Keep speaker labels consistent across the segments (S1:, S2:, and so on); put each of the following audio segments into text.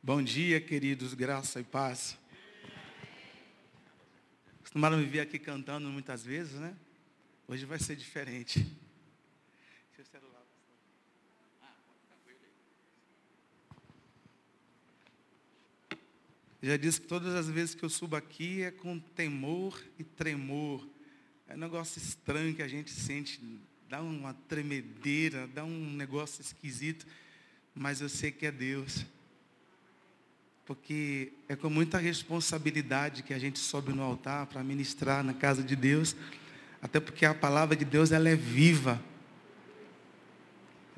S1: Bom dia, queridos, graça e paz. Costumaram me ver aqui cantando muitas vezes, né? Hoje vai ser diferente. Seu celular. Já disse que todas as vezes que eu subo aqui é com temor e tremor. É um negócio estranho que a gente sente, dá uma tremedeira, dá um negócio esquisito, mas eu sei que é Deus porque é com muita responsabilidade que a gente sobe no altar para ministrar na casa de Deus, até porque a palavra de Deus ela é viva.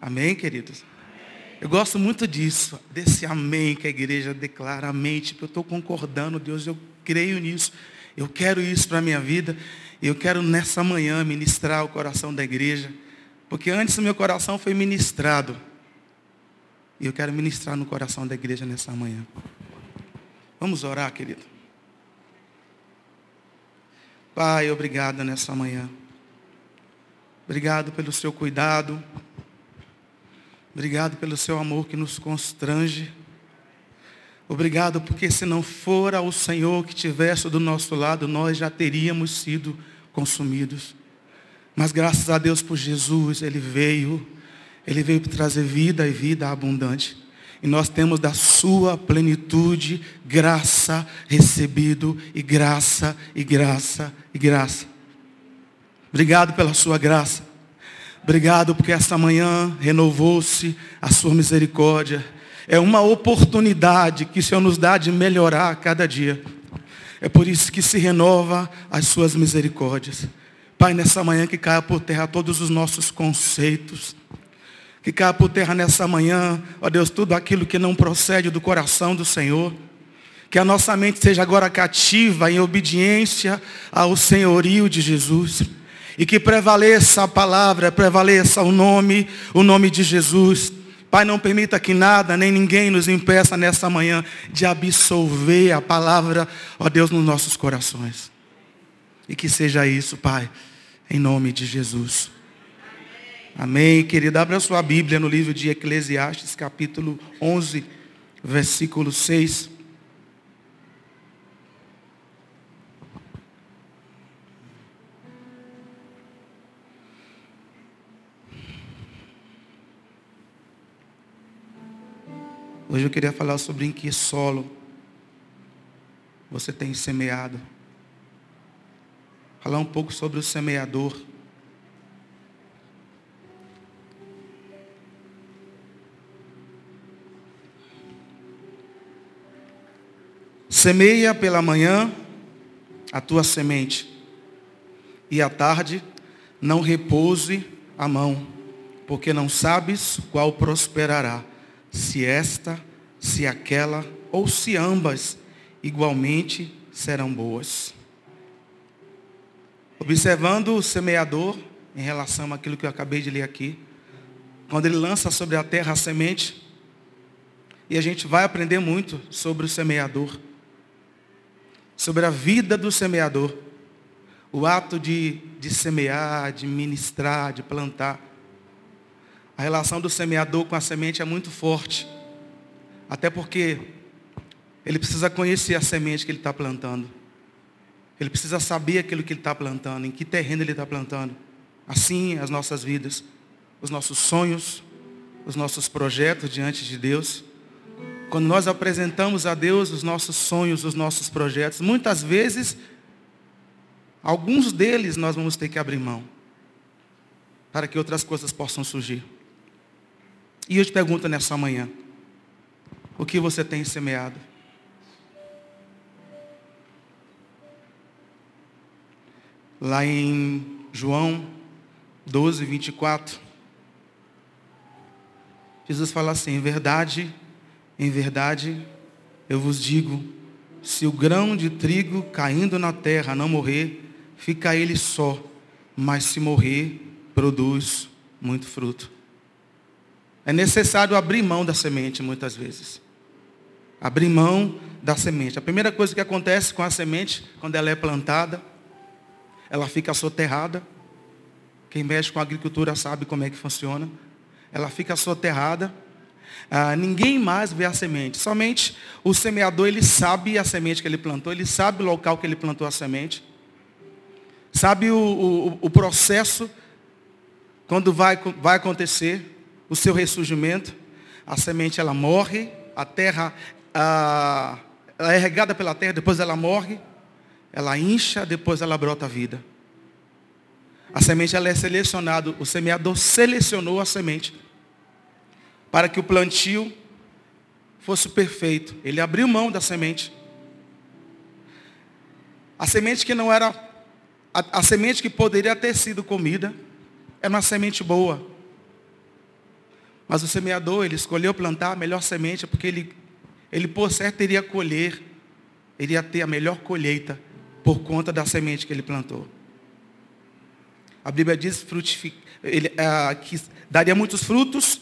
S1: Amém, queridos? Eu gosto muito disso, desse amém que a igreja declara, amém, tipo, eu estou concordando, Deus, eu creio nisso, eu quero isso para a minha vida, eu quero nessa manhã ministrar o coração da igreja, porque antes o meu coração foi ministrado, e eu quero ministrar no coração da igreja nessa manhã. Vamos orar, querido. Pai, obrigado nessa manhã. Obrigado pelo seu cuidado. Obrigado pelo seu amor que nos constrange. Obrigado porque se não fora o Senhor que tivesse do nosso lado, nós já teríamos sido consumidos. Mas graças a Deus por Jesus, Ele veio. Ele veio para trazer vida e vida abundante. E nós temos da sua plenitude graça recebido e graça e graça e graça. Obrigado pela sua graça. Obrigado porque esta manhã renovou-se a sua misericórdia. É uma oportunidade que o Senhor nos dá de melhorar a cada dia. É por isso que se renova as suas misericórdias. Pai, nessa manhã que caia por terra todos os nossos conceitos, que caia por terra nessa manhã, ó Deus, tudo aquilo que não procede do coração do Senhor. Que a nossa mente seja agora cativa em obediência ao senhorio de Jesus. E que prevaleça a palavra, prevaleça o nome, o nome de Jesus. Pai, não permita que nada, nem ninguém nos impeça nessa manhã de absolver a palavra, ó Deus, nos nossos corações. E que seja isso, Pai, em nome de Jesus. Amém, querida. Abra sua Bíblia no livro de Eclesiastes, capítulo 11, versículo 6. Hoje eu queria falar sobre em que solo você tem semeado. Falar um pouco sobre o semeador. Semeia pela manhã a tua semente, e à tarde não repouse a mão, porque não sabes qual prosperará, se esta, se aquela, ou se ambas igualmente serão boas. Observando o semeador, em relação àquilo que eu acabei de ler aqui, quando ele lança sobre a terra a semente, e a gente vai aprender muito sobre o semeador sobre a vida do semeador. O ato de, de semear, de ministrar, de plantar. A relação do semeador com a semente é muito forte. Até porque ele precisa conhecer a semente que ele está plantando. Ele precisa saber aquilo que ele está plantando, em que terreno ele está plantando. Assim as nossas vidas, os nossos sonhos, os nossos projetos diante de Deus. Quando nós apresentamos a Deus os nossos sonhos, os nossos projetos, muitas vezes, alguns deles nós vamos ter que abrir mão, para que outras coisas possam surgir. E eu te pergunto nessa manhã, o que você tem semeado? Lá em João 12, 24, Jesus fala assim, verdade, em verdade, eu vos digo, se o grão de trigo caindo na terra não morrer, fica ele só, mas se morrer, produz muito fruto. É necessário abrir mão da semente muitas vezes. Abrir mão da semente. A primeira coisa que acontece com a semente, quando ela é plantada, ela fica soterrada. Quem mexe com a agricultura sabe como é que funciona. Ela fica soterrada ah, ninguém mais vê a semente. Somente o semeador, ele sabe a semente que ele plantou, ele sabe o local que ele plantou a semente. Sabe o, o, o processo quando vai, vai acontecer o seu ressurgimento. A semente ela morre, a terra ah, ela é regada pela terra, depois ela morre, ela incha, depois ela brota a vida. A semente ela é selecionada, o semeador selecionou a semente para que o plantio fosse perfeito. Ele abriu mão da semente. A semente que não era, a, a semente que poderia ter sido comida, era uma semente boa. Mas o semeador, ele escolheu plantar a melhor semente, porque ele, ele por certo iria colher, iria ter a melhor colheita por conta da semente que ele plantou. A Bíblia diz ele, ah, que daria muitos frutos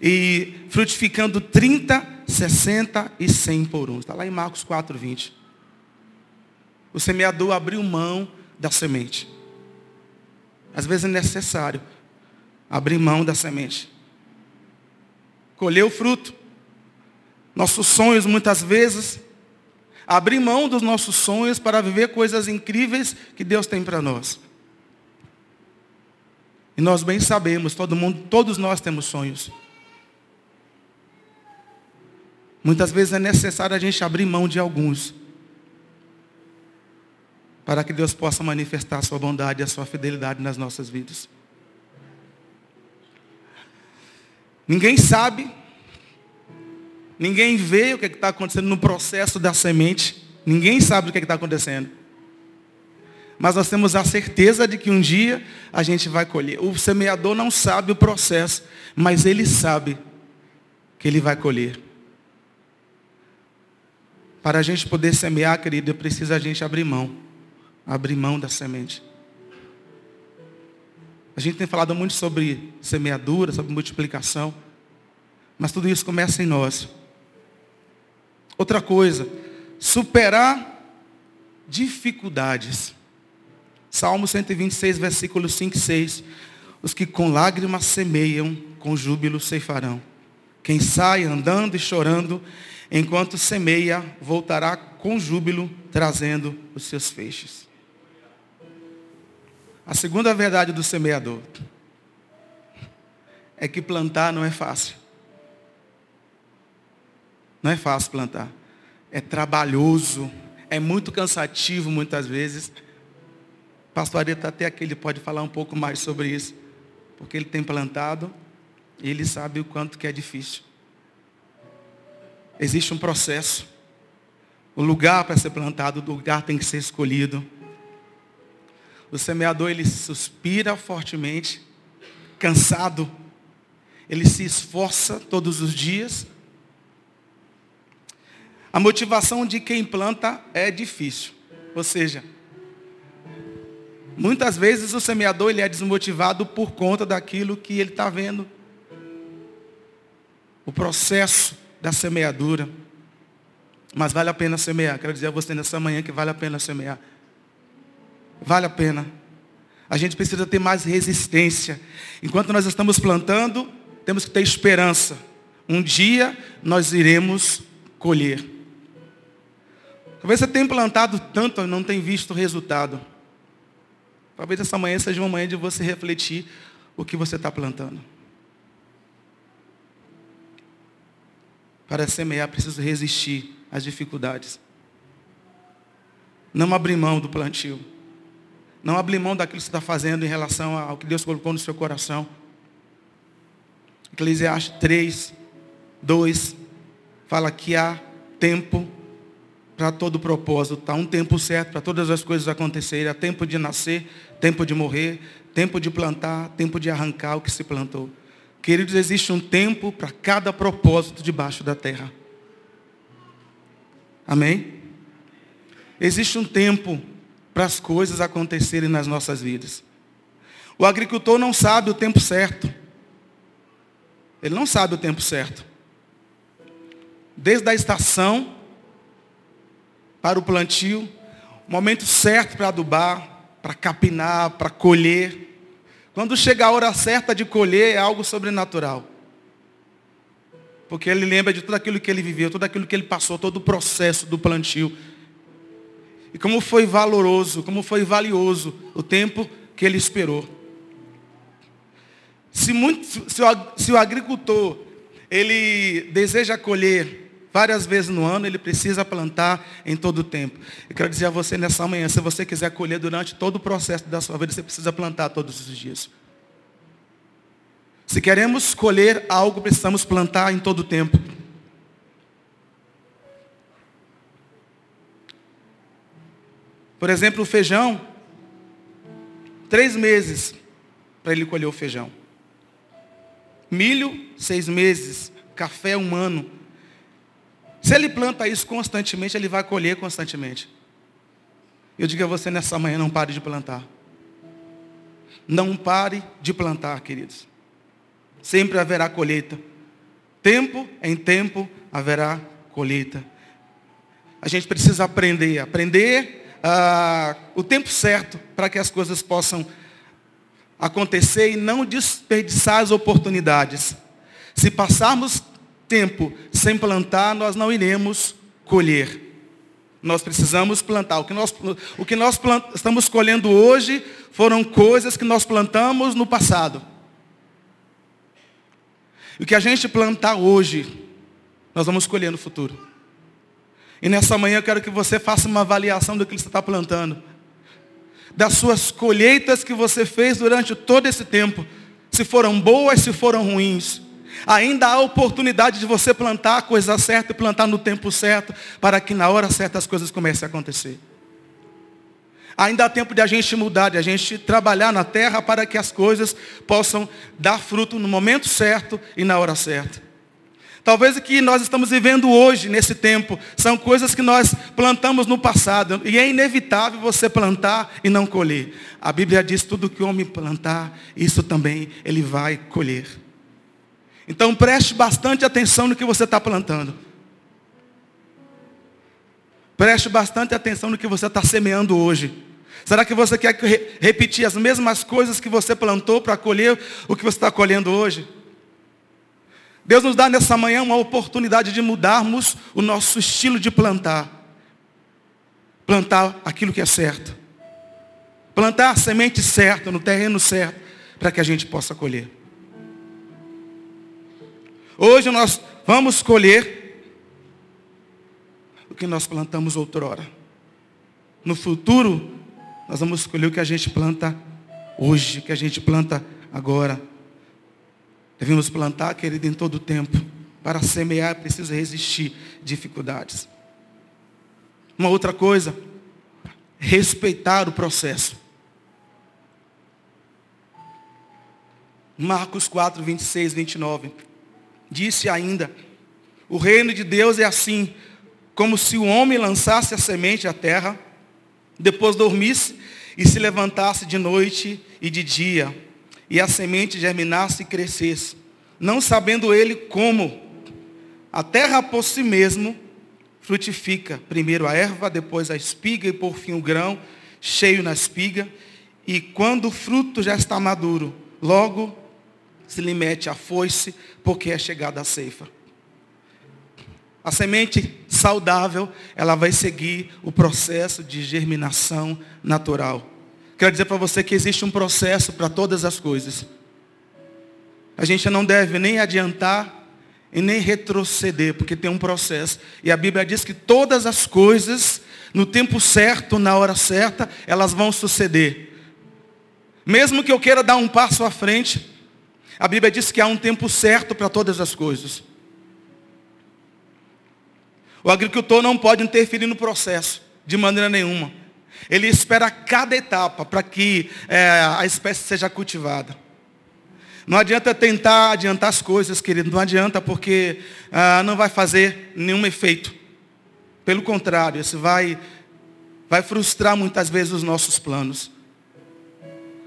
S1: e frutificando 30, 60 e 100 por um. Está lá em Marcos 4, 20. O semeador abriu mão da semente. Às vezes é necessário abrir mão da semente. Colher o fruto. Nossos sonhos, muitas vezes, abrir mão dos nossos sonhos para viver coisas incríveis que Deus tem para nós. E nós bem sabemos, todo mundo, todos nós temos sonhos. Muitas vezes é necessário a gente abrir mão de alguns. Para que Deus possa manifestar a sua bondade e a sua fidelidade nas nossas vidas. Ninguém sabe, ninguém vê o que é está acontecendo no processo da semente, ninguém sabe o que é está acontecendo. Mas nós temos a certeza de que um dia a gente vai colher. O semeador não sabe o processo, mas ele sabe que ele vai colher. Para a gente poder semear, querido, precisa a gente abrir mão. Abrir mão da semente. A gente tem falado muito sobre semeadura, sobre multiplicação. Mas tudo isso começa em nós. Outra coisa, superar dificuldades. Salmo 126, versículos 5 e 6. Os que com lágrimas semeiam, com júbilo ceifarão. Quem sai andando e chorando, enquanto semeia, voltará com júbilo, trazendo os seus feixes. A segunda verdade do semeador é que plantar não é fácil. Não é fácil plantar. É trabalhoso, é muito cansativo muitas vezes. Pastor Areta até aqui ele pode falar um pouco mais sobre isso, porque ele tem plantado e ele sabe o quanto que é difícil. Existe um processo. O lugar para ser plantado, o lugar tem que ser escolhido. O semeador, ele suspira fortemente, cansado. Ele se esforça todos os dias. A motivação de quem planta é difícil. Ou seja, muitas vezes o semeador ele é desmotivado por conta daquilo que ele está vendo. O processo da semeadura. Mas vale a pena semear. Quero dizer a você nessa manhã que vale a pena semear. Vale a pena. A gente precisa ter mais resistência. Enquanto nós estamos plantando, temos que ter esperança. Um dia nós iremos colher. Talvez você tenha plantado tanto e não tenha visto o resultado. Talvez essa manhã seja uma manhã de você refletir o que você está plantando. Para semear, preciso resistir às dificuldades. Não abrir mão do plantio. Não abrir mão daquilo que você está fazendo em relação ao que Deus colocou no seu coração. Eclesiastes 3, 2, fala que há tempo para todo propósito. Há um tempo certo para todas as coisas acontecerem. Há tempo de nascer, tempo de morrer, tempo de plantar, tempo de arrancar o que se plantou. Queridos, existe um tempo para cada propósito debaixo da terra. Amém? Existe um tempo para as coisas acontecerem nas nossas vidas. O agricultor não sabe o tempo certo. Ele não sabe o tempo certo. Desde a estação para o plantio, o momento certo para adubar, para capinar, para colher. Quando chega a hora certa de colher, é algo sobrenatural. Porque ele lembra de tudo aquilo que ele viveu, tudo aquilo que ele passou, todo o processo do plantio. E como foi valoroso, como foi valioso o tempo que ele esperou. Se, muito, se, o, se o agricultor ele deseja colher várias vezes no ano, ele precisa plantar em todo o tempo. Eu quero dizer a você nessa manhã, se você quiser colher durante todo o processo da sua vida, você precisa plantar todos os dias. Se queremos colher algo, precisamos plantar em todo o tempo. Por exemplo, o feijão, três meses para ele colher o feijão. Milho, seis meses. Café, um ano. Se ele planta isso constantemente, ele vai colher constantemente. Eu digo a você nessa manhã, não pare de plantar. Não pare de plantar, queridos. Sempre haverá colheita. Tempo em tempo haverá colheita. A gente precisa aprender, aprender ah, o tempo certo para que as coisas possam acontecer e não desperdiçar as oportunidades. Se passarmos tempo sem plantar, nós não iremos colher. Nós precisamos plantar. O que nós, o que nós plant, estamos colhendo hoje foram coisas que nós plantamos no passado. E o que a gente plantar hoje, nós vamos colher no futuro. E nessa manhã eu quero que você faça uma avaliação do que você está plantando das suas colheitas que você fez durante todo esse tempo, se foram boas, se foram ruins. Ainda há oportunidade de você plantar a coisa certa e plantar no tempo certo, para que na hora certa as coisas comecem a acontecer. Ainda há tempo de a gente mudar, de a gente trabalhar na terra para que as coisas possam dar fruto no momento certo e na hora certa. Talvez o que nós estamos vivendo hoje, nesse tempo, são coisas que nós plantamos no passado. E é inevitável você plantar e não colher. A Bíblia diz, tudo que o homem plantar, isso também ele vai colher. Então preste bastante atenção no que você está plantando. Preste bastante atenção no que você está semeando hoje. Será que você quer repetir as mesmas coisas que você plantou para colher o que você está colhendo hoje? Deus nos dá nessa manhã uma oportunidade de mudarmos o nosso estilo de plantar. Plantar aquilo que é certo. Plantar a semente certa, no terreno certo, para que a gente possa colher. Hoje nós vamos colher o que nós plantamos outrora. No futuro, nós vamos colher o que a gente planta hoje, que a gente planta agora. Devemos plantar, querido, em todo o tempo. Para semear, preciso resistir dificuldades. Uma outra coisa, respeitar o processo. Marcos 4, 26, 29. Disse ainda: O reino de Deus é assim, como se o homem lançasse a semente à terra, depois dormisse e se levantasse de noite e de dia e a semente germinasse e crescesse, não sabendo ele como. A terra por si mesmo frutifica, primeiro a erva, depois a espiga e por fim o grão, cheio na espiga, e quando o fruto já está maduro, logo se lhe mete a foice, porque é chegada a ceifa. A semente saudável, ela vai seguir o processo de germinação natural. Quero dizer para você que existe um processo para todas as coisas. A gente não deve nem adiantar e nem retroceder, porque tem um processo. E a Bíblia diz que todas as coisas, no tempo certo, na hora certa, elas vão suceder. Mesmo que eu queira dar um passo à frente, a Bíblia diz que há um tempo certo para todas as coisas. O agricultor não pode interferir no processo, de maneira nenhuma. Ele espera cada etapa para que é, a espécie seja cultivada. Não adianta tentar adiantar as coisas, querido. Não adianta porque ah, não vai fazer nenhum efeito. Pelo contrário, isso vai, vai frustrar muitas vezes os nossos planos.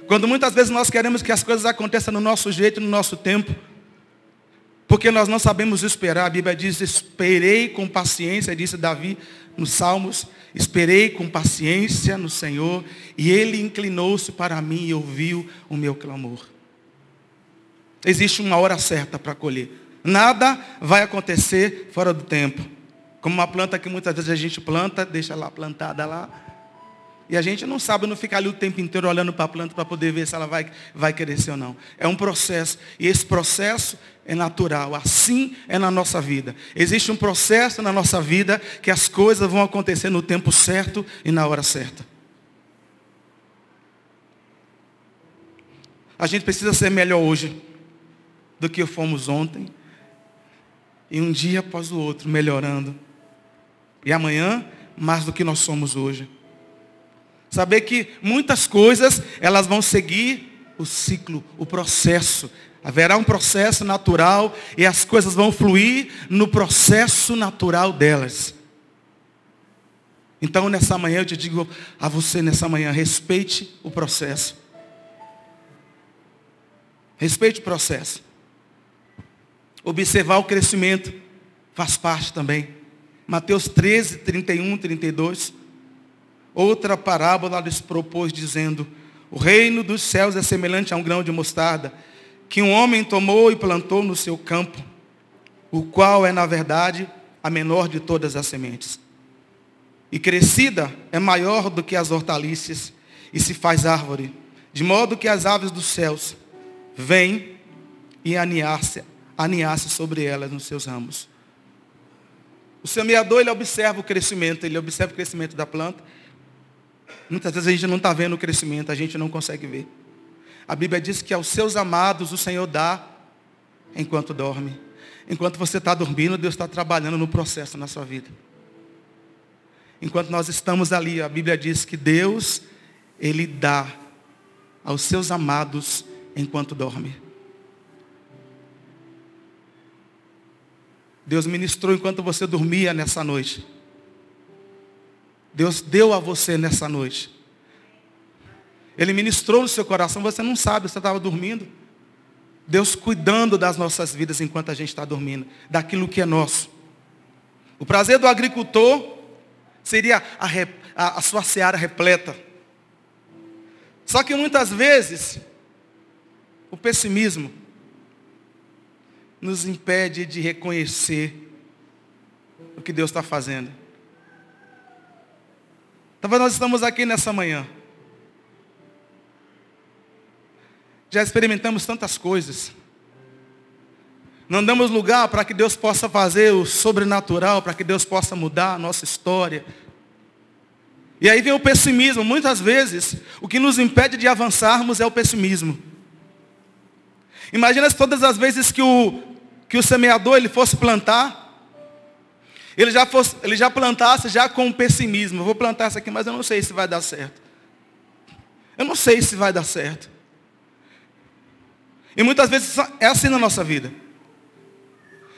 S1: Quando muitas vezes nós queremos que as coisas aconteçam no nosso jeito, no nosso tempo, porque nós não sabemos esperar. A Bíblia diz, esperei com paciência, disse Davi nos Salmos, esperei com paciência no Senhor, e Ele inclinou-se para mim e ouviu o meu clamor. Existe uma hora certa para colher. Nada vai acontecer fora do tempo. Como uma planta que muitas vezes a gente planta, deixa lá plantada lá. E a gente não sabe, não fica ali o tempo inteiro olhando para a planta para poder ver se ela vai, vai crescer ou não. É um processo. E esse processo é natural. Assim é na nossa vida. Existe um processo na nossa vida que as coisas vão acontecer no tempo certo e na hora certa. A gente precisa ser melhor hoje do que fomos ontem. E um dia após o outro, melhorando. E amanhã, mais do que nós somos hoje. Saber que muitas coisas, elas vão seguir o ciclo, o processo. Haverá um processo natural e as coisas vão fluir no processo natural delas. Então, nessa manhã, eu te digo a você, nessa manhã, respeite o processo. Respeite o processo. Observar o crescimento faz parte também. Mateus 13, 31, 32. Outra parábola lhes propôs, dizendo: O reino dos céus é semelhante a um grão de mostarda, que um homem tomou e plantou no seu campo, o qual é, na verdade, a menor de todas as sementes. E crescida é maior do que as hortaliças, e se faz árvore, de modo que as aves dos céus vem e aninhar-se aninhar sobre elas nos seus ramos. O semeador, ele observa o crescimento, ele observa o crescimento da planta. Muitas vezes a gente não está vendo o crescimento, a gente não consegue ver. A Bíblia diz que aos seus amados o Senhor dá enquanto dorme. Enquanto você está dormindo, Deus está trabalhando no processo na sua vida. Enquanto nós estamos ali, a Bíblia diz que Deus, Ele dá aos seus amados enquanto dorme. Deus ministrou enquanto você dormia nessa noite. Deus deu a você nessa noite. Ele ministrou no seu coração, você não sabe, você estava dormindo. Deus cuidando das nossas vidas enquanto a gente está dormindo, daquilo que é nosso. O prazer do agricultor seria a, a, a sua seara repleta. Só que muitas vezes o pessimismo nos impede de reconhecer o que Deus está fazendo. Talvez nós estamos aqui nessa manhã. Já experimentamos tantas coisas. Não damos lugar para que Deus possa fazer o sobrenatural, para que Deus possa mudar a nossa história. E aí vem o pessimismo. Muitas vezes, o que nos impede de avançarmos é o pessimismo. Imagina se todas as vezes que o, que o semeador ele fosse plantar, ele já, fosse, ele já plantasse já com pessimismo. Eu vou plantar isso aqui, mas eu não sei se vai dar certo. Eu não sei se vai dar certo. E muitas vezes é assim na nossa vida.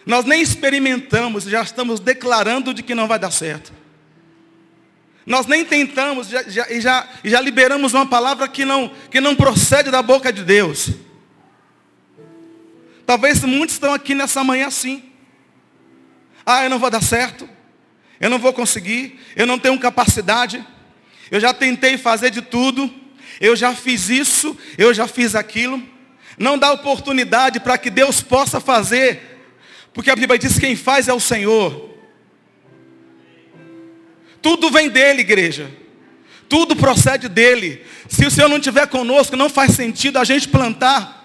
S1: Nós nem experimentamos, já estamos declarando de que não vai dar certo. Nós nem tentamos já, já, e, já, já liberamos uma palavra que não, que não procede da boca de Deus. Talvez muitos estão aqui nessa manhã assim. Ah, eu não vou dar certo. Eu não vou conseguir. Eu não tenho capacidade. Eu já tentei fazer de tudo. Eu já fiz isso. Eu já fiz aquilo. Não dá oportunidade para que Deus possa fazer. Porque a Bíblia diz que quem faz é o Senhor. Tudo vem dele, igreja. Tudo procede dele. Se o Senhor não estiver conosco, não faz sentido a gente plantar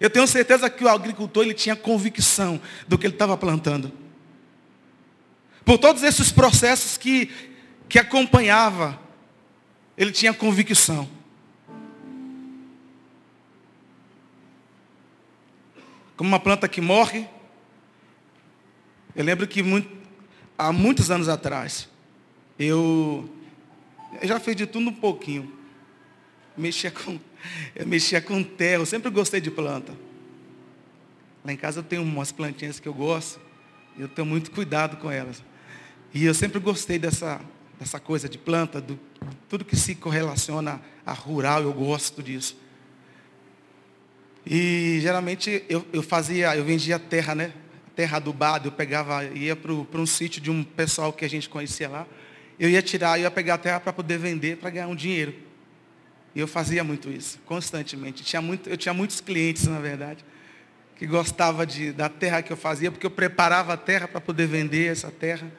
S1: eu tenho certeza que o agricultor ele tinha convicção do que ele estava plantando. Por todos esses processos que, que acompanhava, ele tinha convicção. Como uma planta que morre. Eu lembro que muito, há muitos anos atrás, eu, eu já fiz de tudo um pouquinho. Mexia com eu mexia com terra, eu sempre gostei de planta. Lá em casa eu tenho umas plantinhas que eu gosto, e eu tenho muito cuidado com elas. E eu sempre gostei dessa, dessa coisa de planta, do, tudo que se correlaciona a rural, eu gosto disso. E geralmente eu, eu fazia, eu vendia terra, né? Terra adubada, eu pegava, ia para um sítio de um pessoal que a gente conhecia lá. Eu ia tirar, eu ia pegar a terra para poder vender, para ganhar um dinheiro. E eu fazia muito isso, constantemente. Tinha muito, eu tinha muitos clientes, na verdade. que gostava de, da terra que eu fazia, porque eu preparava a terra para poder vender essa terra.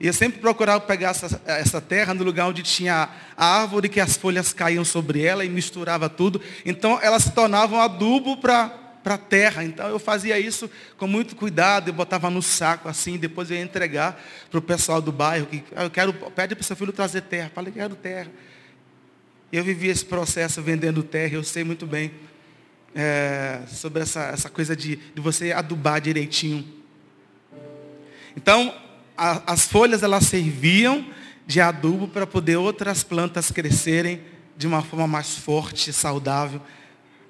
S1: E eu sempre procurava pegar essa, essa terra no lugar onde tinha a árvore que as folhas caíam sobre ela e misturava tudo. Então ela se tornava um adubo para a terra. Então eu fazia isso com muito cuidado, eu botava no saco assim, depois eu ia entregar para o pessoal do bairro, que ah, eu quero, pede para o seu filho trazer terra. Falei, quero terra. Eu vivi esse processo vendendo terra, eu sei muito bem é, sobre essa, essa coisa de, de você adubar direitinho. Então, a, as folhas elas serviam de adubo para poder outras plantas crescerem de uma forma mais forte, saudável,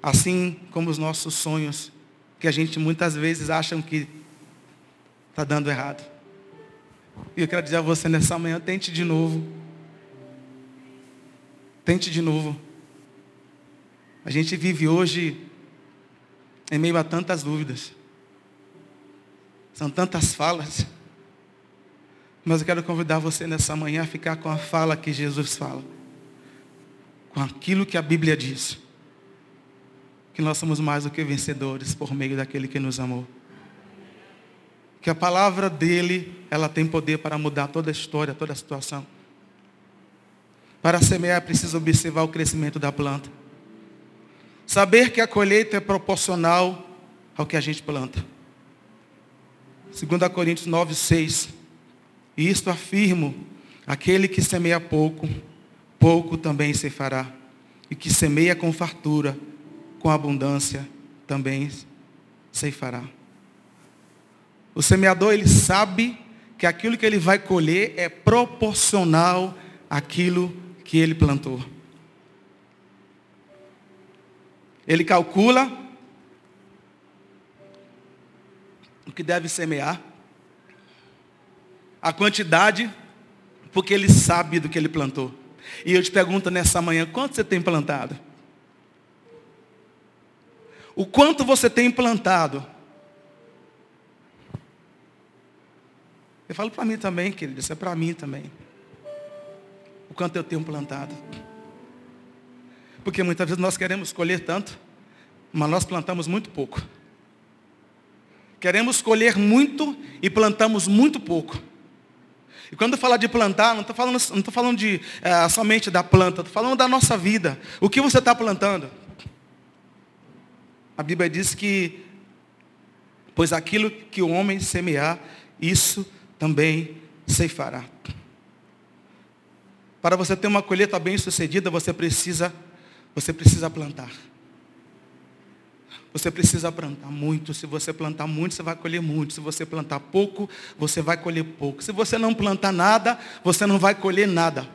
S1: assim como os nossos sonhos, que a gente muitas vezes acha que está dando errado. E eu quero dizer a você nessa manhã, tente de novo. Tente de novo. A gente vive hoje em meio a tantas dúvidas. São tantas falas. Mas eu quero convidar você nessa manhã a ficar com a fala que Jesus fala. Com aquilo que a Bíblia diz. Que nós somos mais do que vencedores por meio daquele que nos amou. Que a palavra dele, ela tem poder para mudar toda a história, toda a situação. Para semear é preciso observar o crescimento da planta. Saber que a colheita é proporcional ao que a gente planta. 2 Coríntios 9, 6. E isto afirmo, aquele que semeia pouco, pouco também se fará. E que semeia com fartura, com abundância, também se fará. O semeador, ele sabe que aquilo que ele vai colher é proporcional àquilo que ele plantou. Ele calcula o que deve semear, a quantidade, porque ele sabe do que ele plantou. E eu te pergunto nessa manhã, quanto você tem plantado? O quanto você tem plantado? Eu falo para mim também, querido, isso é para mim também. Quanto eu tenho plantado. Porque muitas vezes nós queremos colher tanto, mas nós plantamos muito pouco. Queremos colher muito e plantamos muito pouco. E quando eu falar de plantar, não estou falando, não estou falando de, é, somente da planta, estou falando da nossa vida. O que você está plantando? A Bíblia diz que, pois aquilo que o homem semear, isso também ceifará. Para você ter uma colheita bem sucedida, você precisa você precisa plantar. Você precisa plantar muito. Se você plantar muito, você vai colher muito. Se você plantar pouco, você vai colher pouco. Se você não plantar nada, você não vai colher nada.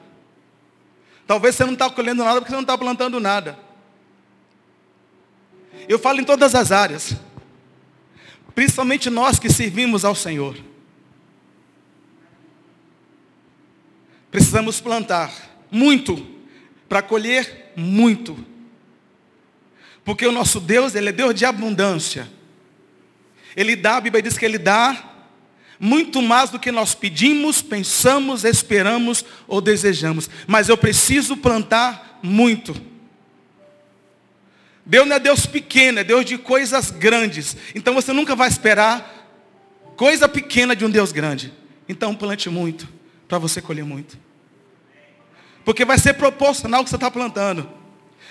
S1: Talvez você não está colhendo nada porque você não está plantando nada. Eu falo em todas as áreas. Principalmente nós que servimos ao Senhor. Precisamos plantar muito para colher muito. Porque o nosso Deus, Ele é Deus de abundância. Ele dá, a Bíblia diz que Ele dá muito mais do que nós pedimos, pensamos, esperamos ou desejamos. Mas eu preciso plantar muito. Deus não é Deus pequeno, é Deus de coisas grandes. Então você nunca vai esperar coisa pequena de um Deus grande. Então plante muito, para você colher muito. Porque vai ser proporcional ao que você está plantando.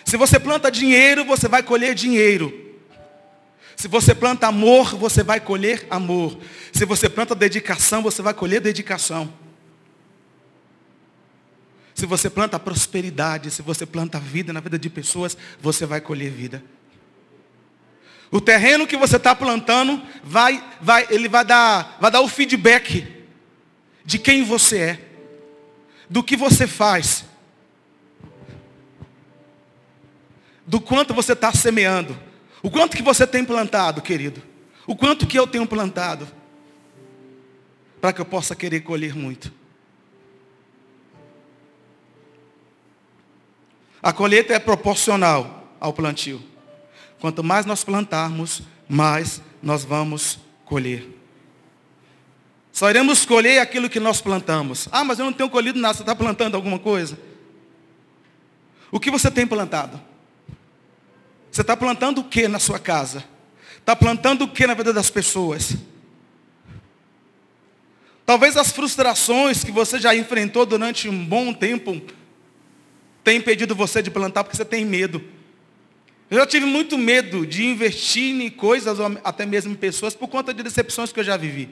S1: Se você planta dinheiro, você vai colher dinheiro. Se você planta amor, você vai colher amor. Se você planta dedicação, você vai colher dedicação. Se você planta prosperidade, se você planta vida na vida de pessoas, você vai colher vida. O terreno que você está plantando, vai, vai, ele vai dar, vai dar o feedback de quem você é do que você faz, do quanto você está semeando, o quanto que você tem plantado, querido, o quanto que eu tenho plantado, para que eu possa querer colher muito. A colheita é proporcional ao plantio. Quanto mais nós plantarmos, mais nós vamos colher. Só iremos colher aquilo que nós plantamos. Ah, mas eu não tenho colhido nada. Você está plantando alguma coisa? O que você tem plantado? Você está plantando o que na sua casa? Está plantando o que na vida das pessoas? Talvez as frustrações que você já enfrentou durante um bom tempo tenham impedido você de plantar porque você tem medo. Eu já tive muito medo de investir em coisas, ou até mesmo em pessoas, por conta de decepções que eu já vivi.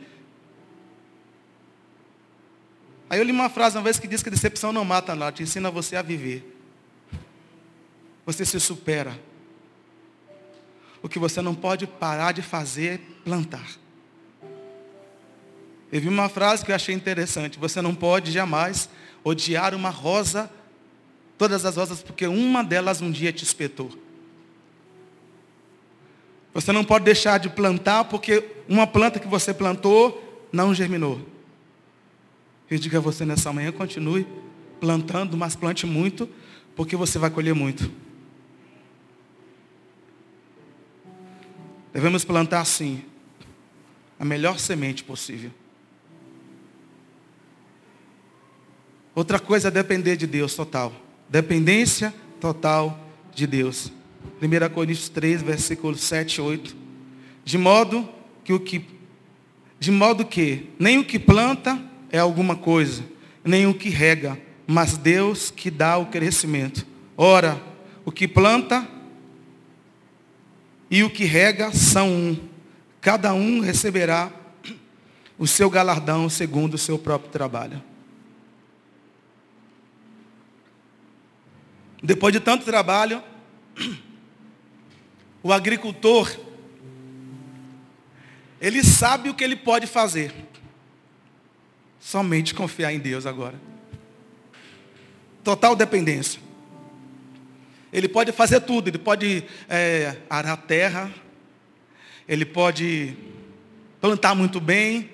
S1: Aí eu li uma frase uma vez que diz que decepção não mata, não, te ensina você a viver. Você se supera. O que você não pode parar de fazer é plantar. Eu vi uma frase que eu achei interessante. Você não pode jamais odiar uma rosa, todas as rosas, porque uma delas um dia te espetou. Você não pode deixar de plantar porque uma planta que você plantou não germinou. Eu digo a você nessa manhã, continue plantando, mas plante muito, porque você vai colher muito. Devemos plantar sim a melhor semente possível. Outra coisa é depender de Deus total. Dependência total de Deus. 1 Coríntios 3, versículos 7 e 8. De modo que o que de modo que nem o que planta é alguma coisa, nem o que rega, mas Deus que dá o crescimento. Ora, o que planta e o que rega são um. Cada um receberá o seu galardão segundo o seu próprio trabalho. Depois de tanto trabalho, o agricultor, ele sabe o que ele pode fazer. Somente confiar em Deus agora. Total dependência. Ele pode fazer tudo, ele pode é, arar a terra, ele pode plantar muito bem,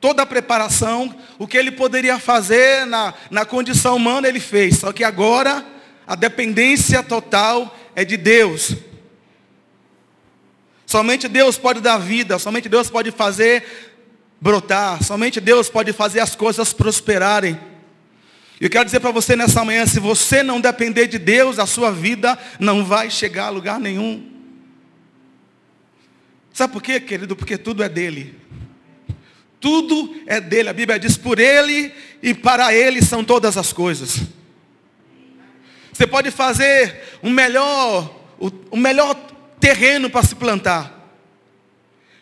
S1: toda a preparação, o que ele poderia fazer na, na condição humana, ele fez. Só que agora a dependência total é de Deus. Somente Deus pode dar vida, somente Deus pode fazer brotar, somente Deus pode fazer as coisas prosperarem. Eu quero dizer para você nessa manhã, se você não depender de Deus, a sua vida não vai chegar a lugar nenhum. Sabe por quê, querido? Porque tudo é dele. Tudo é dele. A Bíblia diz por ele e para ele são todas as coisas. Você pode fazer um melhor, o melhor terreno para se plantar.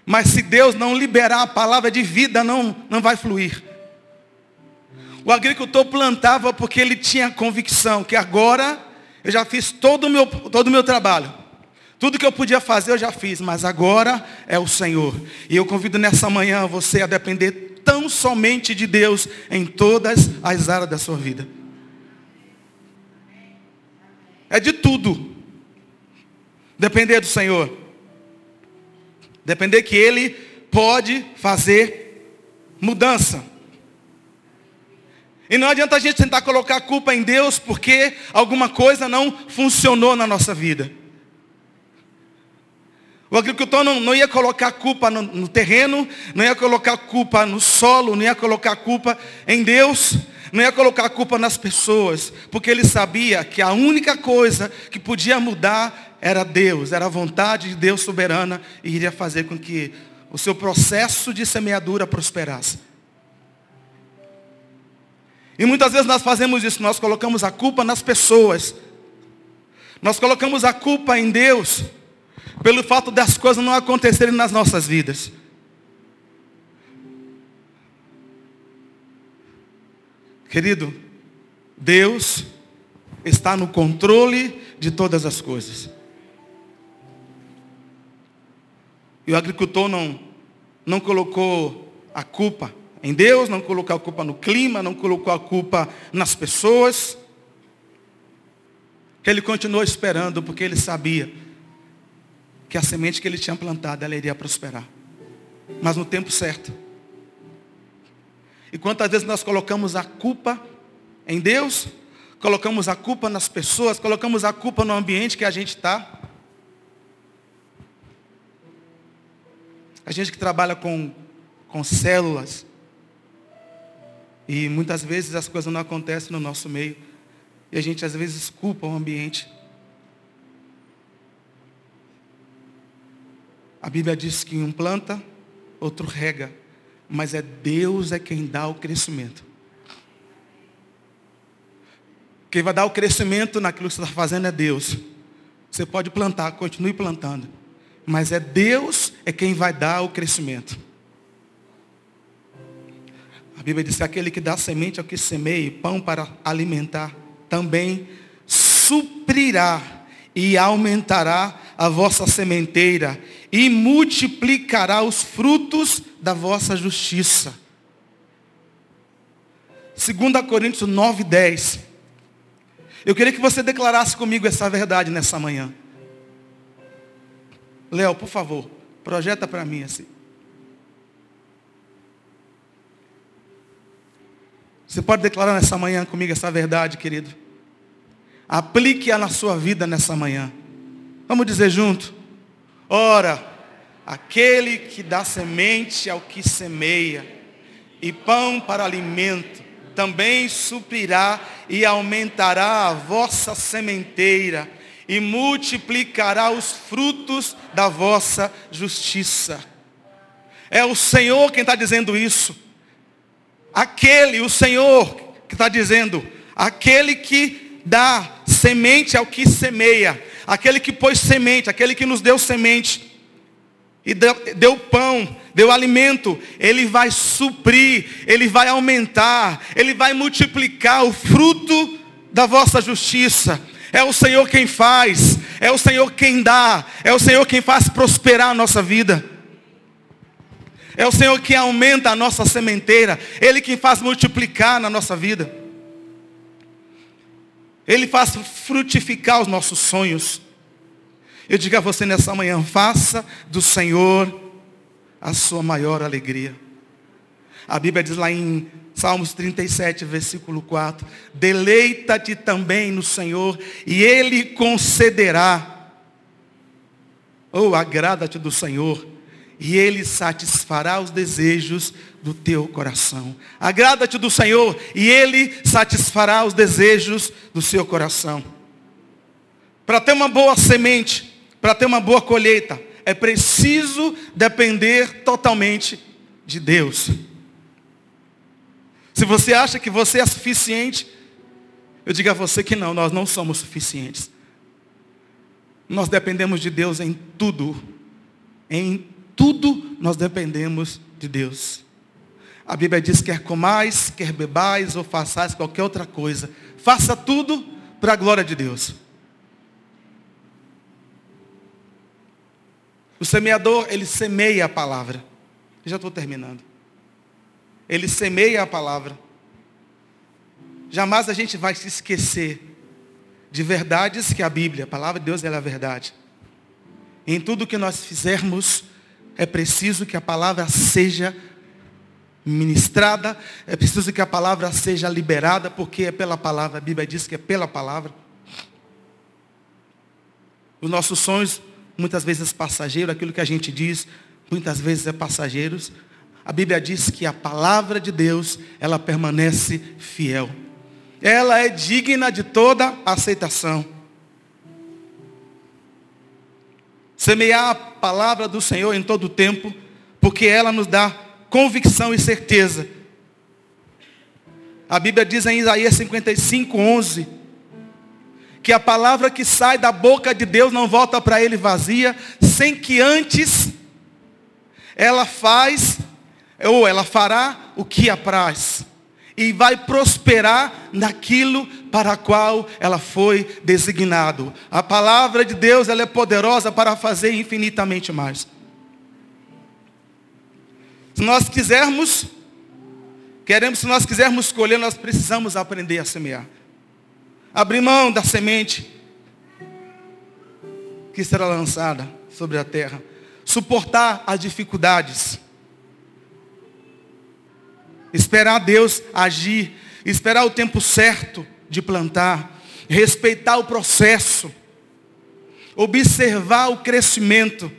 S1: Mas se Deus não liberar a palavra de vida, não, não vai fluir. O agricultor plantava porque ele tinha convicção que agora eu já fiz todo o meu, todo o meu trabalho. Tudo que eu podia fazer eu já fiz, mas agora é o Senhor. E eu convido nessa manhã você a depender tão somente de Deus em todas as áreas da sua vida. É de tudo. Depender do Senhor. Depender que Ele pode fazer mudança. E não adianta a gente tentar colocar a culpa em Deus porque alguma coisa não funcionou na nossa vida. O agricultor não, não ia colocar culpa no, no, terreno, não ia colocar culpa no solo, não ia colocar culpa em Deus, não ia colocar culpa nas pessoas, porque ele sabia que a única coisa que podia mudar era Deus, era a vontade de Deus soberana e iria fazer com que o seu processo de semeadura prosperasse. E muitas vezes nós fazemos isso, nós colocamos a culpa nas pessoas, nós colocamos a culpa em Deus, pelo fato das coisas não acontecerem nas nossas vidas. Querido, Deus está no controle de todas as coisas. E o agricultor não, não colocou a culpa em Deus, não colocou a culpa no clima, não colocou a culpa nas pessoas. Ele continuou esperando porque ele sabia que a semente que ele tinha plantado, ela iria prosperar. Mas no tempo certo. E quantas vezes nós colocamos a culpa em Deus, colocamos a culpa nas pessoas, colocamos a culpa no ambiente que a gente está. A gente que trabalha com, com células, e muitas vezes as coisas não acontecem no nosso meio, e a gente às vezes culpa o ambiente. A Bíblia diz que um planta, outro rega, mas é Deus é quem dá o crescimento. Quem vai dar o crescimento naquilo que você está fazendo é Deus. Você pode plantar, continue plantando. Mas é Deus é quem vai dar o crescimento. A Bíblia diz que aquele que dá semente ao que semeia e pão para alimentar, também suprirá e aumentará a vossa sementeira e multiplicará os frutos da vossa justiça. 2 Coríntios 9, 10. Eu queria que você declarasse comigo essa verdade nessa manhã. Léo, por favor, projeta para mim assim. Você pode declarar nessa manhã comigo essa verdade, querido? Aplique-a na sua vida nessa manhã. Vamos dizer junto? Ora, aquele que dá semente ao que semeia, e pão para alimento, também suprirá e aumentará a vossa sementeira, e multiplicará os frutos da vossa justiça. É o Senhor quem está dizendo isso. Aquele, o Senhor, que está dizendo, aquele que dá semente ao que semeia, aquele que pôs semente, aquele que nos deu semente, e deu, deu pão, deu alimento, ele vai suprir, ele vai aumentar, ele vai multiplicar o fruto da vossa justiça. É o Senhor quem faz, é o Senhor quem dá, é o Senhor quem faz prosperar a nossa vida. É o Senhor que aumenta a nossa sementeira, Ele que faz multiplicar na nossa vida. Ele faz frutificar os nossos sonhos. Eu digo a você nessa manhã, faça do Senhor a sua maior alegria. A Bíblia diz lá em Salmos 37, versículo 4, deleita-te também no Senhor e Ele concederá. Ou oh, agrada-te do Senhor e Ele satisfará os desejos do teu coração. Agrada-te do Senhor e Ele satisfará os desejos do seu coração. Para ter uma boa semente, para ter uma boa colheita, é preciso depender totalmente de Deus. Você acha que você é suficiente, eu digo a você que não, nós não somos suficientes. Nós dependemos de Deus em tudo, em tudo nós dependemos de Deus. A Bíblia diz: quer comais, quer bebais ou façais qualquer outra coisa, faça tudo para a glória de Deus. O semeador, ele semeia a palavra. Eu já estou terminando. Ele semeia a palavra. Jamais a gente vai se esquecer de verdades que a Bíblia, a palavra de Deus, é a verdade. Em tudo que nós fizermos, é preciso que a palavra seja ministrada, é preciso que a palavra seja liberada, porque é pela palavra, a Bíblia diz que é pela palavra. Os nossos sonhos, muitas vezes passageiros, aquilo que a gente diz, muitas vezes é passageiros. A Bíblia diz que a palavra de Deus, ela permanece fiel. Ela é digna de toda aceitação. Semear a palavra do Senhor em todo o tempo, porque ela nos dá convicção e certeza. A Bíblia diz em Isaías 55, 11, que a palavra que sai da boca de Deus não volta para ele vazia, sem que antes ela faz, ou ela fará o que apraz e vai prosperar naquilo para qual ela foi designado. A palavra de Deus ela é poderosa para fazer infinitamente mais. Se nós quisermos, queremos, se nós quisermos colher, nós precisamos aprender a semear. Abrir mão da semente que será lançada sobre a terra. Suportar as dificuldades Esperar Deus agir, esperar o tempo certo de plantar, respeitar o processo, observar o crescimento,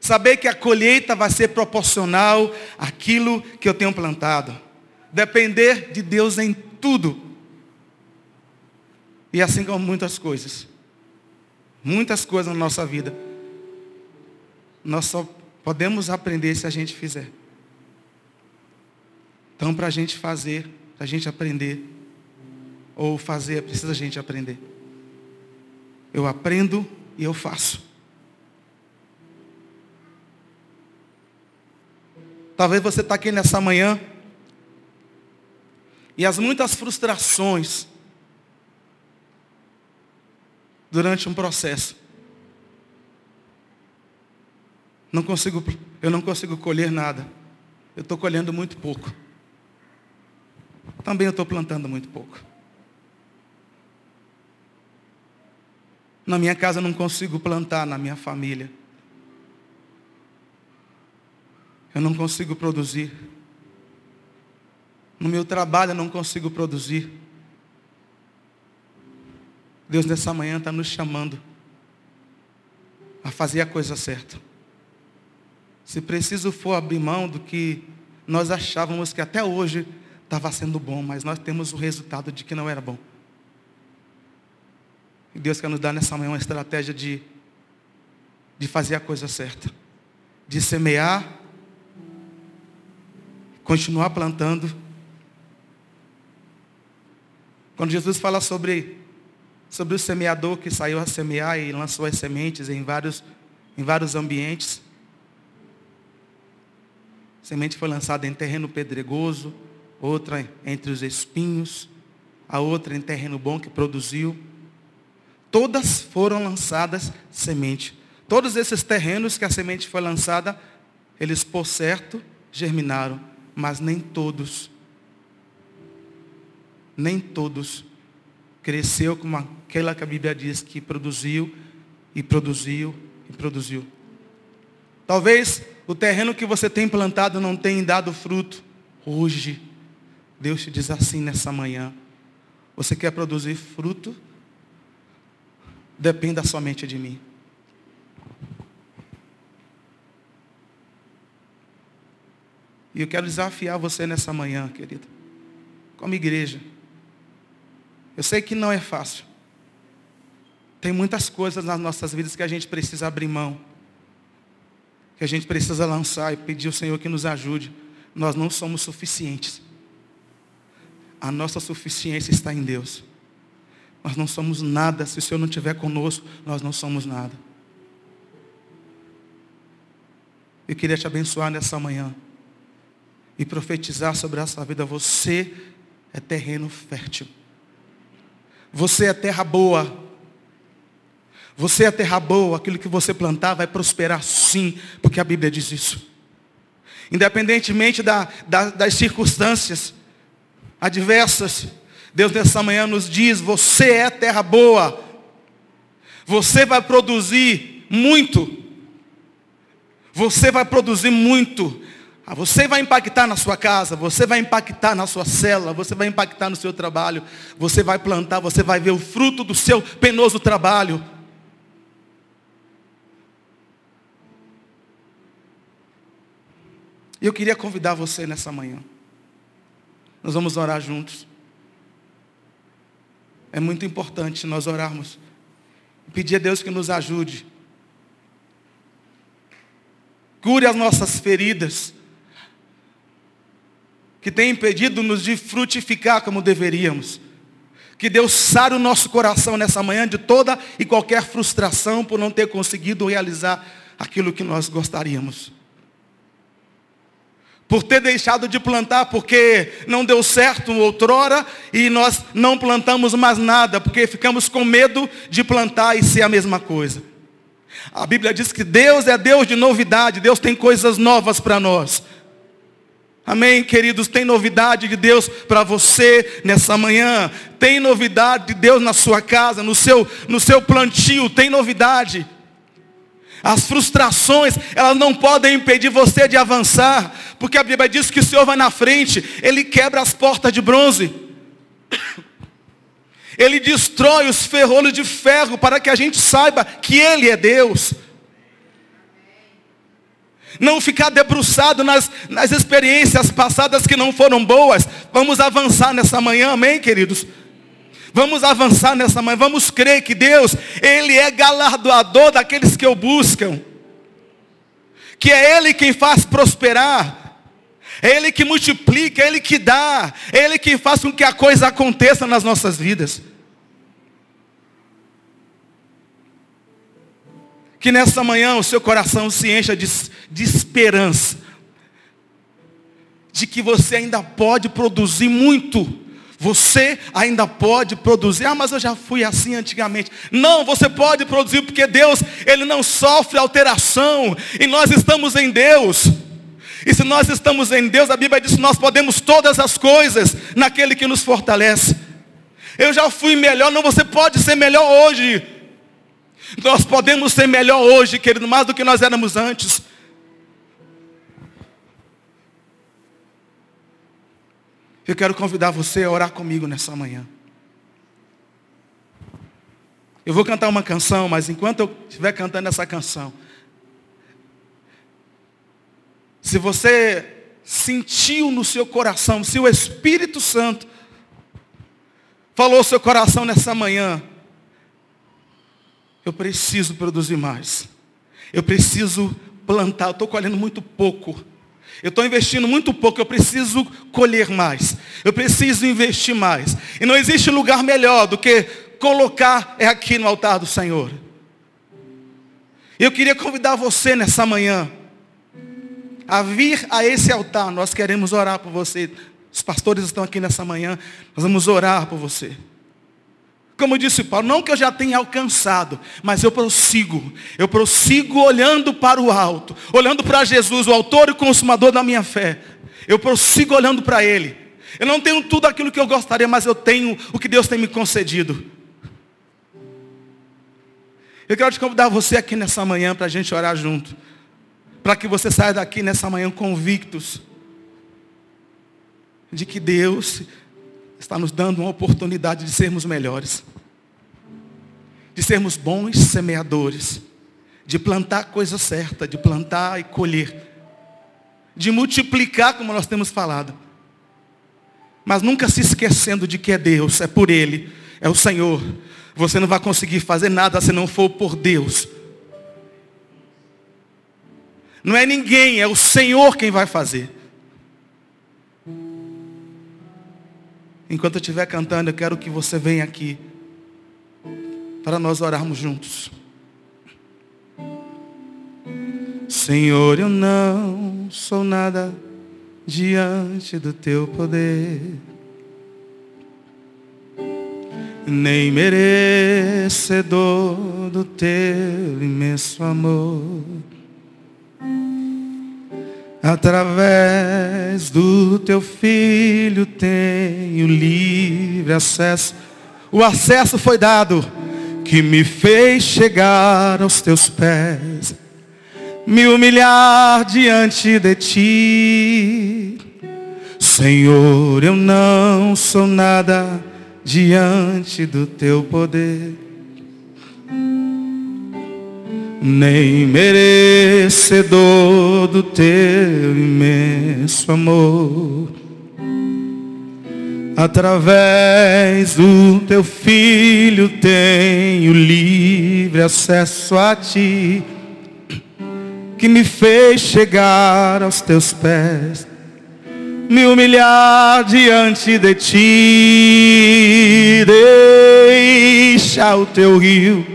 S1: saber que a colheita vai ser proporcional àquilo que eu tenho plantado. Depender de Deus em tudo. E assim como muitas coisas. Muitas coisas na nossa vida. nós só podemos aprender se a gente fizer. Então, para a gente fazer, para a gente aprender, ou fazer, precisa a gente aprender. Eu aprendo e eu faço. Talvez você está aqui nessa manhã e as muitas frustrações durante um processo. Não consigo, eu não consigo colher nada. Eu estou colhendo muito pouco. Também eu estou plantando muito pouco. Na minha casa eu não consigo plantar, na minha família. Eu não consigo produzir. No meu trabalho eu não consigo produzir. Deus nessa manhã está nos chamando a fazer a coisa certa. Se preciso for abrir mão do que nós achávamos que até hoje estava sendo bom, mas nós temos o resultado de que não era bom. E Deus quer nos dar nessa manhã uma estratégia de, de fazer a coisa certa. De semear, continuar plantando. Quando Jesus fala sobre, sobre o semeador que saiu a semear e lançou as sementes em vários, em vários ambientes. A semente foi lançada em terreno pedregoso, outra entre os espinhos, a outra em terreno bom que produziu. Todas foram lançadas semente. Todos esses terrenos que a semente foi lançada, eles por certo germinaram, mas nem todos, nem todos cresceu como aquela que a Bíblia diz que produziu e produziu e produziu. Talvez o terreno que você tem plantado não tenha dado fruto hoje. Deus te diz assim nessa manhã. Você quer produzir fruto? Dependa somente de mim. E eu quero desafiar você nessa manhã, querido. Como igreja. Eu sei que não é fácil. Tem muitas coisas nas nossas vidas que a gente precisa abrir mão. Que a gente precisa lançar e pedir ao Senhor que nos ajude. Nós não somos suficientes. A nossa suficiência está em Deus. Nós não somos nada. Se o Senhor não estiver conosco, nós não somos nada. Eu queria te abençoar nessa manhã. E profetizar sobre essa vida. Você é terreno fértil. Você é terra boa. Você é terra boa. Aquilo que você plantar vai prosperar sim. Porque a Bíblia diz isso. Independentemente da, da, das circunstâncias adversas. Deus nessa manhã nos diz: você é terra boa. Você vai produzir muito. Você vai produzir muito. Ah, você vai impactar na sua casa, você vai impactar na sua cela, você vai impactar no seu trabalho, você vai plantar, você vai ver o fruto do seu penoso trabalho. Eu queria convidar você nessa manhã. Nós vamos orar juntos. É muito importante nós orarmos. Pedir a Deus que nos ajude. Cure as nossas feridas. Que tem impedido-nos de frutificar como deveríamos. Que Deus sare o nosso coração nessa manhã de toda e qualquer frustração por não ter conseguido realizar aquilo que nós gostaríamos por ter deixado de plantar porque não deu certo outrora e nós não plantamos mais nada, porque ficamos com medo de plantar e ser a mesma coisa. A Bíblia diz que Deus é Deus de novidade, Deus tem coisas novas para nós. Amém, queridos? Tem novidade de Deus para você nessa manhã. Tem novidade de Deus na sua casa, no seu, no seu plantio. Tem novidade. As frustrações, elas não podem impedir você de avançar, porque a Bíblia diz que o Senhor vai na frente, Ele quebra as portas de bronze. Ele destrói os ferrolhos de ferro para que a gente saiba que Ele é Deus. Não ficar debruçado nas, nas experiências passadas que não foram boas. Vamos avançar nessa manhã, amém, queridos? Vamos avançar nessa manhã, vamos crer que Deus, Ele é galardoador daqueles que o buscam. que é Ele quem faz prosperar, é Ele que multiplica, é Ele que dá, é Ele que faz com que a coisa aconteça nas nossas vidas. Que nessa manhã o seu coração se encha de, de esperança, de que você ainda pode produzir muito. Você ainda pode produzir. Ah, mas eu já fui assim antigamente. Não, você pode produzir porque Deus, Ele não sofre alteração. E nós estamos em Deus. E se nós estamos em Deus, a Bíblia diz que nós podemos todas as coisas naquele que nos fortalece. Eu já fui melhor, não, você pode ser melhor hoje. Nós podemos ser melhor hoje, querido, mais do que nós éramos antes. Eu quero convidar você a orar comigo nessa manhã. Eu vou cantar uma canção, mas enquanto eu estiver cantando essa canção, se você sentiu no seu coração, se o Espírito Santo falou ao seu coração nessa manhã, eu preciso produzir mais. Eu preciso plantar. Eu estou colhendo muito pouco. Eu estou investindo muito pouco. Eu preciso colher mais. Eu preciso investir mais. E não existe lugar melhor do que colocar é aqui no altar do Senhor. Eu queria convidar você nessa manhã a vir a esse altar. Nós queremos orar por você. Os pastores estão aqui nessa manhã. Nós vamos orar por você. Como disse Paulo, não que eu já tenha alcançado, mas eu prossigo. Eu prossigo olhando para o alto, olhando para Jesus, o autor e consumador da minha fé. Eu prossigo olhando para Ele. Eu não tenho tudo aquilo que eu gostaria, mas eu tenho o que Deus tem me concedido. Eu quero te convidar você aqui nessa manhã para a gente orar junto para que você saia daqui nessa manhã convictos de que Deus está nos dando uma oportunidade de sermos melhores, de sermos bons semeadores, de plantar a coisa certa, de plantar e colher, de multiplicar, como nós temos falado, mas nunca se esquecendo de que é Deus, é por Ele, é o Senhor. Você não vai conseguir fazer nada se não for por Deus. Não é ninguém, é o Senhor quem vai fazer. Enquanto eu estiver cantando, eu quero que você venha aqui para nós orarmos juntos. Senhor, eu não sou nada diante do teu poder, nem merecedor do teu imenso amor. Através do teu filho tenho livre acesso. O acesso foi dado que me fez chegar aos teus pés, me humilhar diante de ti. Senhor, eu não sou nada diante do teu poder nem merecedor do teu imenso amor. Através do teu filho tenho livre acesso a ti, que me fez chegar aos teus pés, me humilhar diante de ti, deixa o teu rio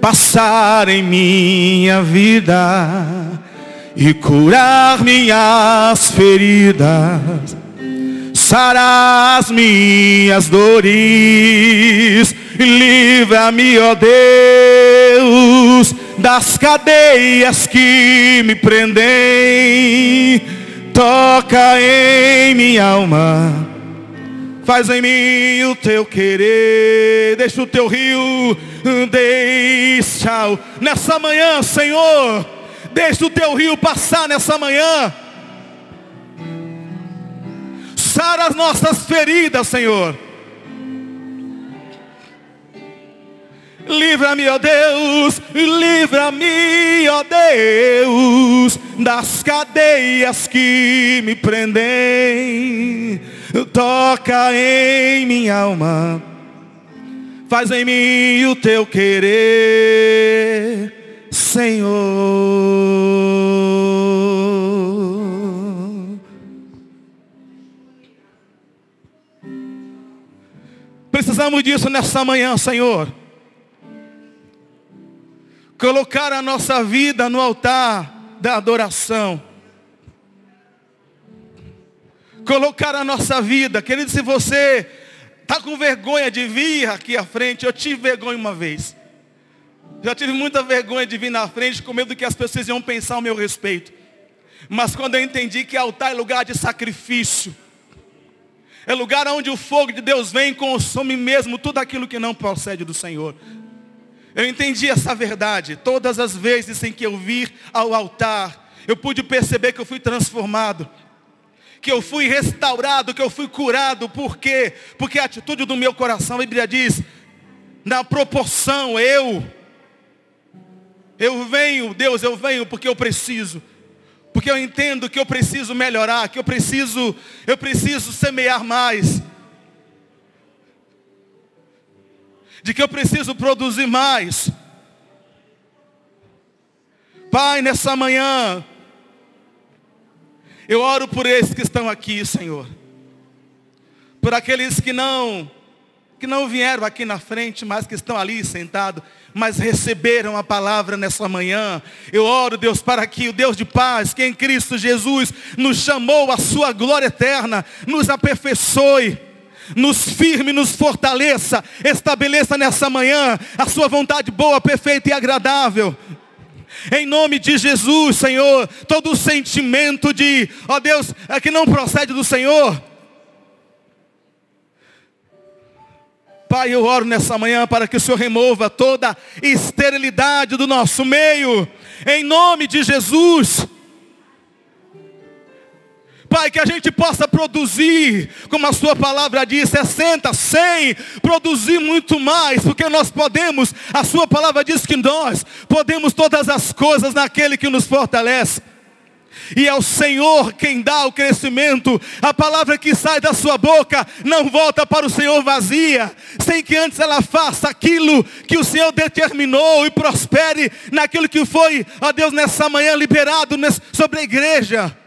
S1: passar em minha vida e curar minhas feridas, sarar as minhas dores, livra-me, ó Deus, das cadeias que me prendem, toca em minha alma Faz em mim o teu querer, deixa o teu rio, deixa nessa manhã, Senhor, deixa o teu rio passar nessa manhã. Sara as nossas feridas, Senhor. Livra-me, ó Deus, livra-me, ó Deus, das cadeias que me prendem toca em minha alma, faz em mim o teu querer. Senhor. Precisamos disso nessa manhã, Senhor. Colocar a nossa vida no altar da adoração. Colocar a nossa vida, querido, se você está com vergonha de vir aqui à frente, eu tive vergonha uma vez. Já tive muita vergonha de vir na frente com medo do que as pessoas iam pensar ao meu respeito. Mas quando eu entendi que altar é lugar de sacrifício, é lugar onde o fogo de Deus vem e consome mesmo tudo aquilo que não procede do Senhor. Eu entendi essa verdade. Todas as vezes em que eu vir ao altar, eu pude perceber que eu fui transformado. Que eu fui restaurado, que eu fui curado. Por quê? Porque a atitude do meu coração, a Bíblia diz, na proporção, eu eu venho, Deus, eu venho porque eu preciso. Porque eu entendo que eu preciso melhorar, que eu preciso, eu preciso semear mais. De que eu preciso produzir mais. Pai, nessa manhã, eu oro por esses que estão aqui, Senhor. Por aqueles que não que não vieram aqui na frente, mas que estão ali sentados, mas receberam a palavra nessa manhã. Eu oro, Deus, para que o Deus de paz, que em Cristo Jesus nos chamou à sua glória eterna, nos aperfeiçoe nos firme, nos fortaleça, estabeleça nessa manhã a sua vontade boa, perfeita e agradável. Em nome de Jesus, Senhor, todo sentimento de, ó Deus, é que não procede do Senhor, Pai, eu oro nessa manhã para que o Senhor remova toda esterilidade do nosso meio, em nome de Jesus. Pai, que a gente possa produzir, como a sua palavra diz, 60, 100, produzir muito mais, porque nós podemos, a sua palavra diz que nós podemos todas as coisas naquele que nos fortalece. E é o Senhor quem dá o crescimento. A palavra que sai da sua boca não volta para o Senhor vazia, sem que antes ela faça aquilo que o Senhor determinou e prospere naquilo que foi, ó Deus, nessa manhã liberado sobre a igreja.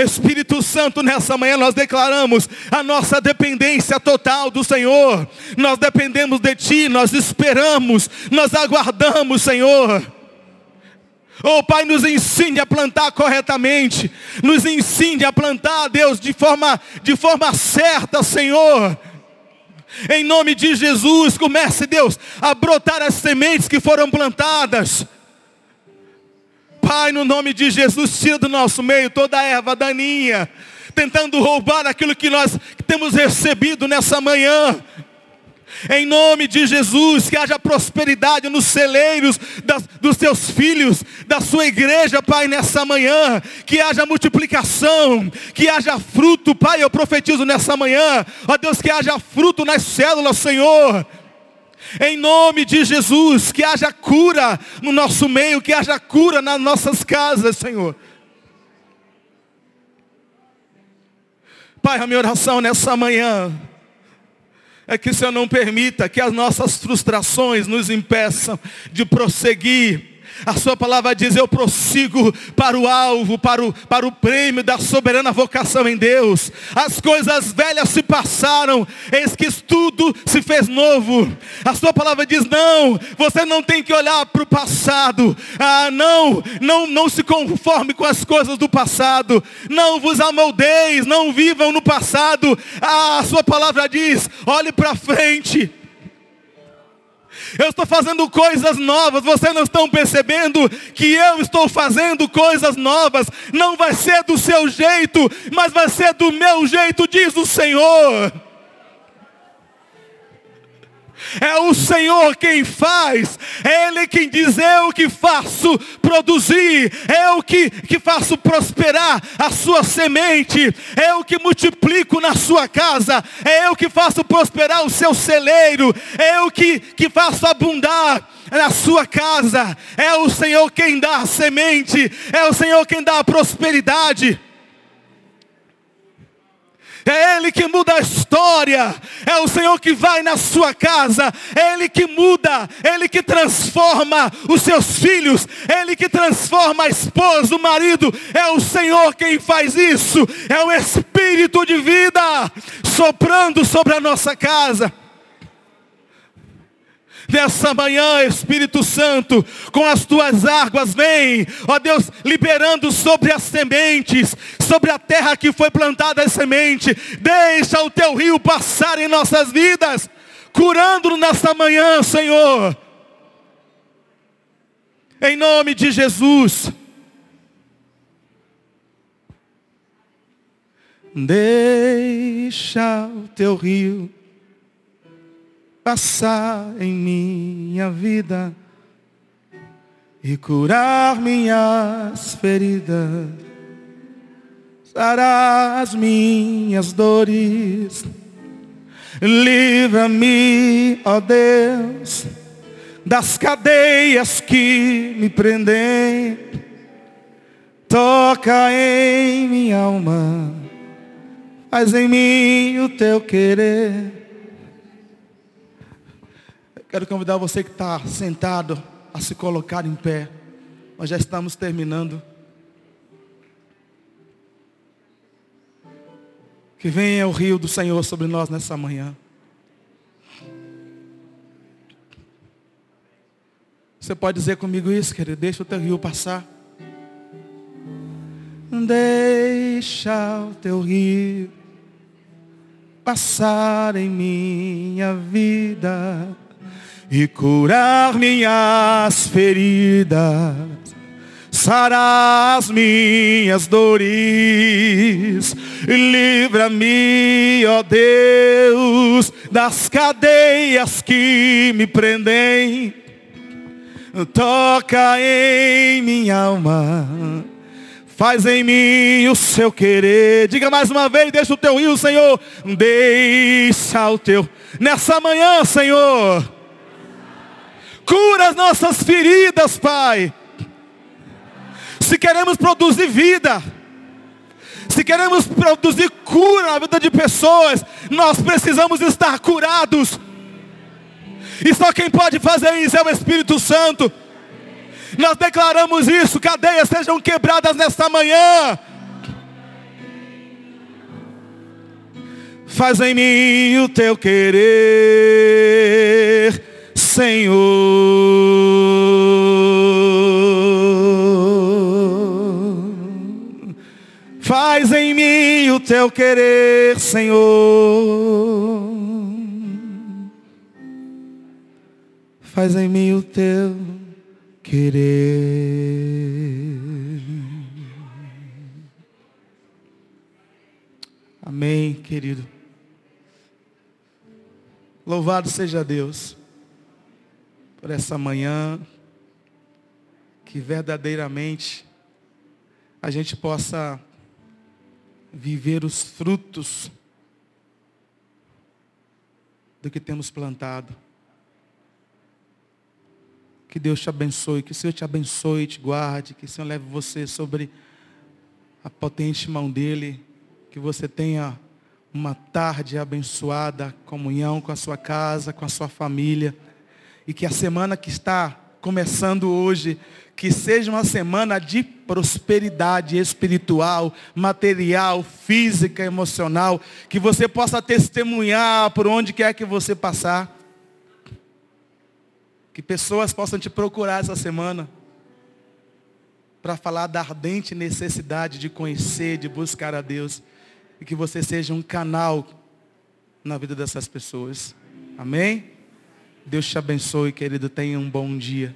S1: Espírito Santo, nessa manhã nós declaramos a nossa dependência total do Senhor. Nós dependemos de Ti, nós esperamos, nós aguardamos, Senhor. Oh Pai, nos ensine a plantar corretamente. Nos ensine a plantar, Deus, de forma, de forma certa, Senhor. Em nome de Jesus, comece, Deus, a brotar as sementes que foram plantadas. Pai, no nome de Jesus, tira do nosso meio toda erva daninha, tentando roubar aquilo que nós temos recebido nessa manhã. Em nome de Jesus, que haja prosperidade nos celeiros das, dos seus filhos, da sua igreja, Pai, nessa manhã. Que haja multiplicação, que haja fruto, Pai, eu profetizo nessa manhã. Ó Deus, que haja fruto nas células, Senhor. Em nome de Jesus, que haja cura no nosso meio, que haja cura nas nossas casas, Senhor. Pai, a minha oração nessa manhã é que o Senhor não permita que as nossas frustrações nos impeçam de prosseguir a sua palavra diz, eu prossigo para o alvo, para o, para o prêmio da soberana vocação em Deus. As coisas velhas se passaram, eis que tudo se fez novo. A sua palavra diz, não, você não tem que olhar para o passado. Ah, não, não, não se conforme com as coisas do passado. Não vos amoldeis, não vivam no passado. Ah, a sua palavra diz, olhe para frente eu estou fazendo coisas novas, vocês não estão percebendo que eu estou fazendo coisas novas, não vai ser do seu jeito, mas vai ser do meu jeito, diz o Senhor. É o Senhor quem faz, é Ele quem diz, eu que faço produzir, eu que, que faço prosperar a sua semente, eu que multiplico na sua casa, é eu que faço prosperar o seu celeiro, é eu que, que faço abundar na sua casa, é o Senhor quem dá a semente, é o Senhor quem dá a prosperidade. É Ele que muda a história. É o Senhor que vai na sua casa. É Ele que muda. É Ele que transforma os seus filhos. É Ele que transforma a esposa, o marido. É o Senhor quem faz isso. É o Espírito de vida soprando sobre a nossa casa. Nessa manhã, Espírito Santo, com as tuas águas, vem, ó Deus, liberando sobre as sementes, sobre a terra que foi plantada a semente. Deixa o teu rio passar em nossas vidas, curando-nos nessa manhã, Senhor. Em nome de Jesus. Deixa o teu rio passar em minha vida e curar minhas feridas, sarar as minhas dores. Livra-me, ó Deus, das cadeias que me prendem. Toca em minha alma, faz em mim o teu querer. Quero convidar você que está sentado a se colocar em pé. Nós já estamos terminando. Que venha o rio do Senhor sobre nós nessa manhã. Você pode dizer comigo isso, querido? Deixa o teu rio passar. Deixa o teu rio passar em minha vida e curar minhas feridas, sarar as minhas dores, livra-me, ó Deus, das cadeias que me prendem, toca em minha alma. Faz em mim o seu querer. Diga mais uma vez, deixa o teu rio, Senhor. Deixa o teu. Nessa manhã, Senhor Cura as nossas feridas, Pai. Se queremos produzir vida, se queremos produzir cura na vida de pessoas, nós precisamos estar curados. E só quem pode fazer isso é o Espírito Santo. Nós declaramos isso, cadeias sejam quebradas nesta manhã. Faz em mim o teu querer Senhor. Faz em mim o teu querer, Senhor. Faz em mim o teu querer. Amém, querido. Louvado seja Deus por essa manhã, que verdadeiramente a gente possa viver os frutos do que temos plantado. Que Deus te abençoe, que o Senhor te abençoe, te guarde, que o Senhor leve você sobre a potente mão dEle, que você tenha uma tarde abençoada, comunhão com a sua casa, com a sua família e que a semana que está começando hoje, que seja uma semana de prosperidade espiritual, material, física, emocional, que você possa testemunhar por onde quer que você passar. Que pessoas possam te procurar essa semana para falar da ardente necessidade de conhecer, de buscar a Deus. E que você seja um canal na vida dessas pessoas. Amém? Deus te abençoe, querido. Tenha um bom dia.